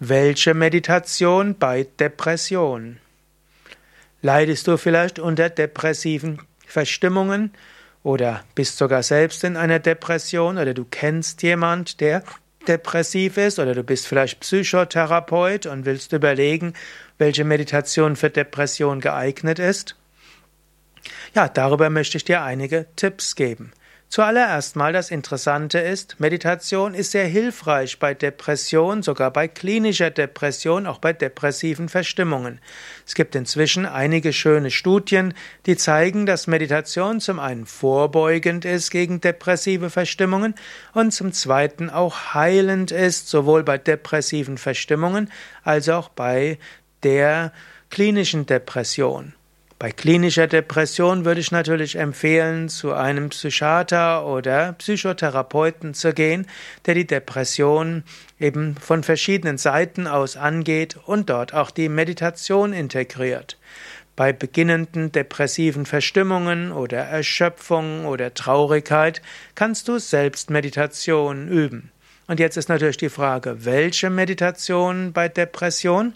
Welche Meditation bei Depression? Leidest du vielleicht unter depressiven Verstimmungen oder bist sogar selbst in einer Depression oder du kennst jemand, der depressiv ist oder du bist vielleicht Psychotherapeut und willst überlegen, welche Meditation für Depression geeignet ist? Ja, darüber möchte ich dir einige Tipps geben. Zuallererst mal das Interessante ist, Meditation ist sehr hilfreich bei Depression, sogar bei klinischer Depression, auch bei depressiven Verstimmungen. Es gibt inzwischen einige schöne Studien, die zeigen, dass Meditation zum einen vorbeugend ist gegen depressive Verstimmungen und zum zweiten auch heilend ist, sowohl bei depressiven Verstimmungen als auch bei der klinischen Depression. Bei klinischer Depression würde ich natürlich empfehlen, zu einem Psychiater oder Psychotherapeuten zu gehen, der die Depression eben von verschiedenen Seiten aus angeht und dort auch die Meditation integriert. Bei beginnenden depressiven Verstimmungen oder Erschöpfung oder Traurigkeit kannst du selbst Meditation üben. Und jetzt ist natürlich die Frage, welche Meditation bei Depression?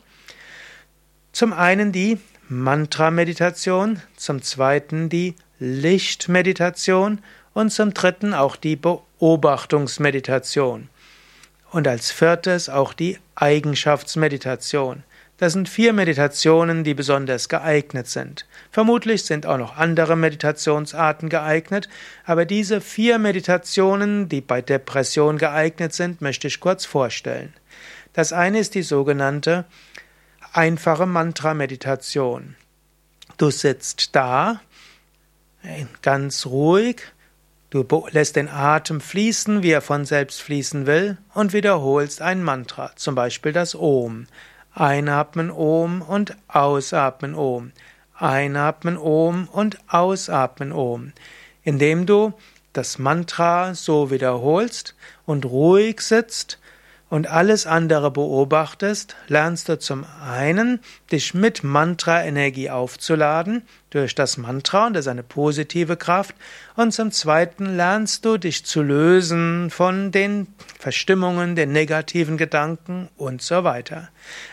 Zum einen die Mantra-Meditation, zum zweiten die Lichtmeditation und zum dritten auch die Beobachtungsmeditation. Und als viertes auch die Eigenschaftsmeditation. Das sind vier Meditationen, die besonders geeignet sind. Vermutlich sind auch noch andere Meditationsarten geeignet, aber diese vier Meditationen, die bei Depression geeignet sind, möchte ich kurz vorstellen. Das eine ist die sogenannte einfache Mantra-Meditation. Du sitzt da, ganz ruhig, du lässt den Atem fließen, wie er von selbst fließen will, und wiederholst ein Mantra, zum Beispiel das Om. Einatmen Om und ausatmen Om. Einatmen Om und ausatmen Om. Indem du das Mantra so wiederholst und ruhig sitzt, und alles andere beobachtest, lernst du zum einen, dich mit Mantra-Energie aufzuladen durch das Mantra und das ist eine positive Kraft und zum zweiten lernst du dich zu lösen von den Verstimmungen, den negativen Gedanken und so weiter.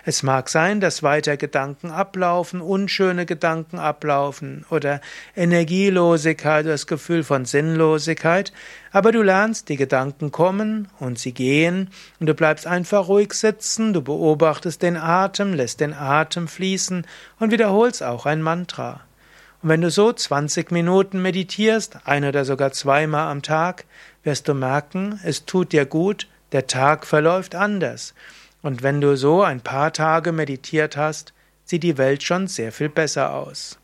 Es mag sein, dass weiter Gedanken ablaufen, unschöne Gedanken ablaufen oder Energielosigkeit das Gefühl von Sinnlosigkeit, aber du lernst, die Gedanken kommen und sie gehen und du bleibst einfach ruhig sitzen, du beobachtest den Atem, lässt den Atem fließen und wiederholst auch ein Mantra. Und wenn du so 20 Minuten meditierst, ein oder sogar zweimal am Tag, wirst du merken, es tut dir gut, der Tag verläuft anders. Und wenn du so ein paar Tage meditiert hast, sieht die Welt schon sehr viel besser aus.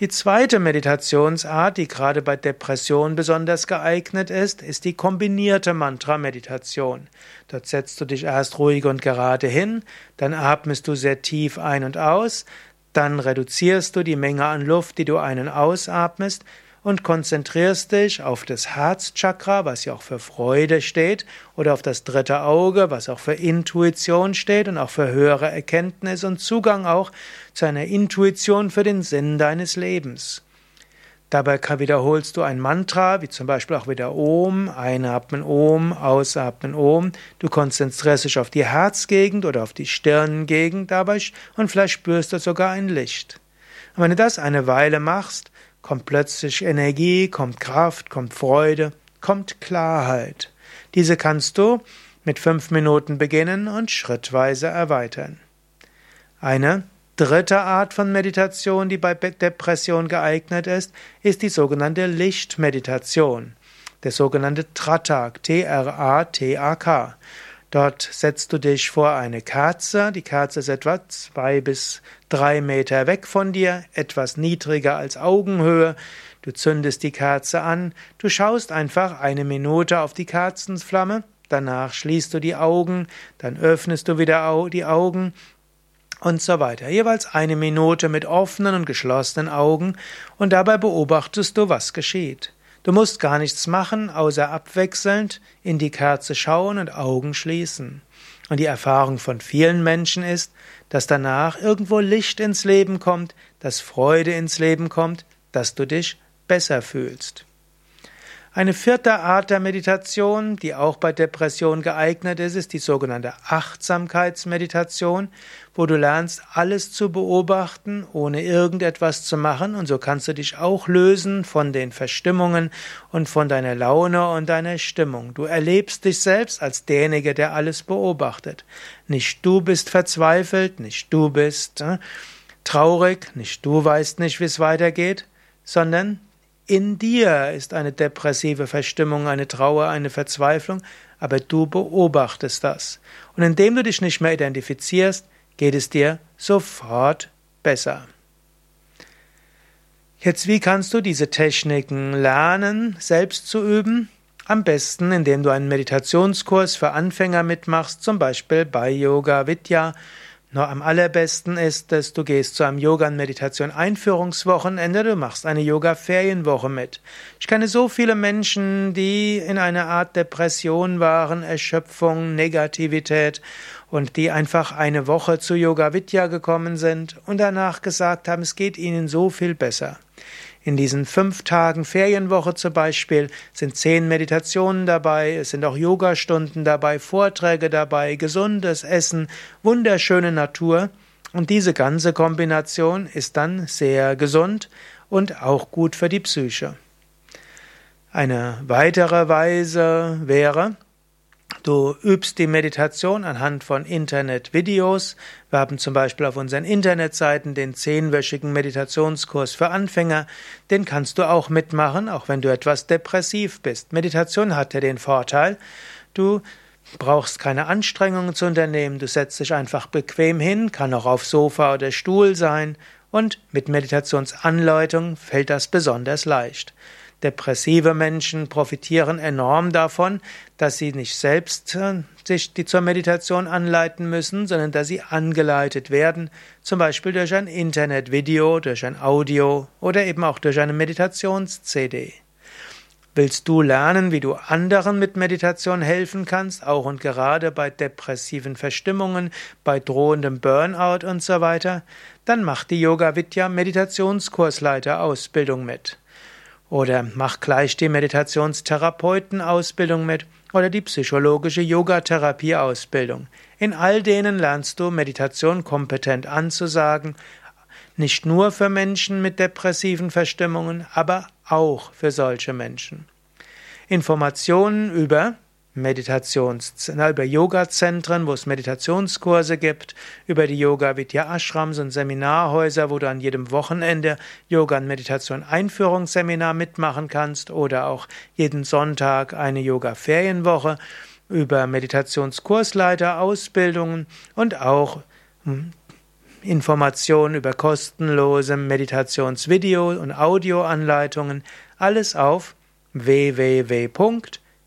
Die zweite Meditationsart, die gerade bei Depression besonders geeignet ist, ist die kombinierte Mantra-Meditation. Dort setzt du dich erst ruhig und gerade hin, dann atmest du sehr tief ein und aus, dann reduzierst du die Menge an Luft, die du ein- und ausatmest, und konzentrierst dich auf das Herzchakra, was ja auch für Freude steht, oder auf das dritte Auge, was auch für Intuition steht und auch für höhere Erkenntnis und Zugang auch zu einer Intuition für den Sinn deines Lebens. Dabei wiederholst du ein Mantra, wie zum Beispiel auch wieder Om, einatmen Om, ausatmen Om. Du konzentrierst dich auf die Herzgegend oder auf die Stirngegend dabei und vielleicht spürst du sogar ein Licht. Und wenn du das eine Weile machst, kommt plötzlich Energie, kommt Kraft, kommt Freude, kommt Klarheit. Diese kannst du mit fünf Minuten beginnen und schrittweise erweitern. Eine dritte Art von Meditation, die bei Depression geeignet ist, ist die sogenannte Lichtmeditation, der sogenannte Tratak, T-R-A-T-A-K. Dort setzt du dich vor eine Kerze. Die Kerze ist etwa zwei bis drei Meter weg von dir, etwas niedriger als Augenhöhe. Du zündest die Kerze an. Du schaust einfach eine Minute auf die Kerzenflamme. Danach schließt du die Augen. Dann öffnest du wieder die Augen und so weiter. Jeweils eine Minute mit offenen und geschlossenen Augen und dabei beobachtest du, was geschieht. Du musst gar nichts machen, außer abwechselnd in die Kerze schauen und Augen schließen. Und die Erfahrung von vielen Menschen ist, dass danach irgendwo Licht ins Leben kommt, dass Freude ins Leben kommt, dass du dich besser fühlst. Eine vierte Art der Meditation, die auch bei Depression geeignet ist, ist die sogenannte Achtsamkeitsmeditation, wo du lernst, alles zu beobachten, ohne irgendetwas zu machen, und so kannst du dich auch lösen von den Verstimmungen und von deiner Laune und deiner Stimmung. Du erlebst dich selbst als derjenige, der alles beobachtet. Nicht du bist verzweifelt, nicht du bist äh, traurig, nicht du weißt nicht, wie es weitergeht, sondern in dir ist eine depressive Verstimmung, eine Trauer, eine Verzweiflung, aber du beobachtest das. Und indem du dich nicht mehr identifizierst, geht es dir sofort besser. Jetzt, wie kannst du diese Techniken lernen, selbst zu üben? Am besten, indem du einen Meditationskurs für Anfänger mitmachst, zum Beispiel bei Yoga Vidya noch am allerbesten ist es, du gehst zu einem Yoga- und Meditation-Einführungswochenende, du machst eine Yoga-Ferienwoche mit. Ich kenne so viele Menschen, die in einer Art Depression waren, Erschöpfung, Negativität und die einfach eine Woche zu Yoga Vidya gekommen sind und danach gesagt haben, es geht ihnen so viel besser. In diesen fünf Tagen Ferienwoche zum Beispiel sind zehn Meditationen dabei, es sind auch Yogastunden dabei, Vorträge dabei, gesundes Essen, wunderschöne Natur. Und diese ganze Kombination ist dann sehr gesund und auch gut für die Psyche. Eine weitere Weise wäre, Du übst die Meditation anhand von Internetvideos. Wir haben zum Beispiel auf unseren Internetseiten den zehnwöchigen Meditationskurs für Anfänger. Den kannst du auch mitmachen, auch wenn du etwas depressiv bist. Meditation hat ja den Vorteil, du brauchst keine Anstrengungen zu unternehmen. Du setzt dich einfach bequem hin, kann auch auf Sofa oder Stuhl sein und mit Meditationsanleitung fällt das besonders leicht. Depressive Menschen profitieren enorm davon, dass sie nicht selbst äh, sich die zur Meditation anleiten müssen, sondern dass sie angeleitet werden, zum Beispiel durch ein Internetvideo, durch ein Audio oder eben auch durch eine Meditations-CD. Willst du lernen, wie du anderen mit Meditation helfen kannst, auch und gerade bei depressiven Verstimmungen, bei drohendem Burnout und so weiter? Dann mach die Yoga Vidya Meditationskursleiter Ausbildung mit. Oder mach gleich die Meditationstherapeutenausbildung mit oder die psychologische Yogatherapieausbildung. In all denen lernst du Meditation kompetent anzusagen, nicht nur für Menschen mit depressiven Verstimmungen, aber auch für solche Menschen. Informationen über Meditations, über Yoga-Zentren, wo es Meditationskurse gibt, über die Yoga Vidya Ashrams und Seminarhäuser, wo du an jedem Wochenende Yoga und Meditation Einführungsseminar mitmachen kannst oder auch jeden Sonntag eine Yoga Ferienwoche über Meditationskursleiter Ausbildungen und auch hm, Informationen über kostenlose Meditationsvideo und Audioanleitungen, alles auf www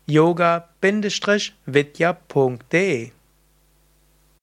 yoga-vidya.de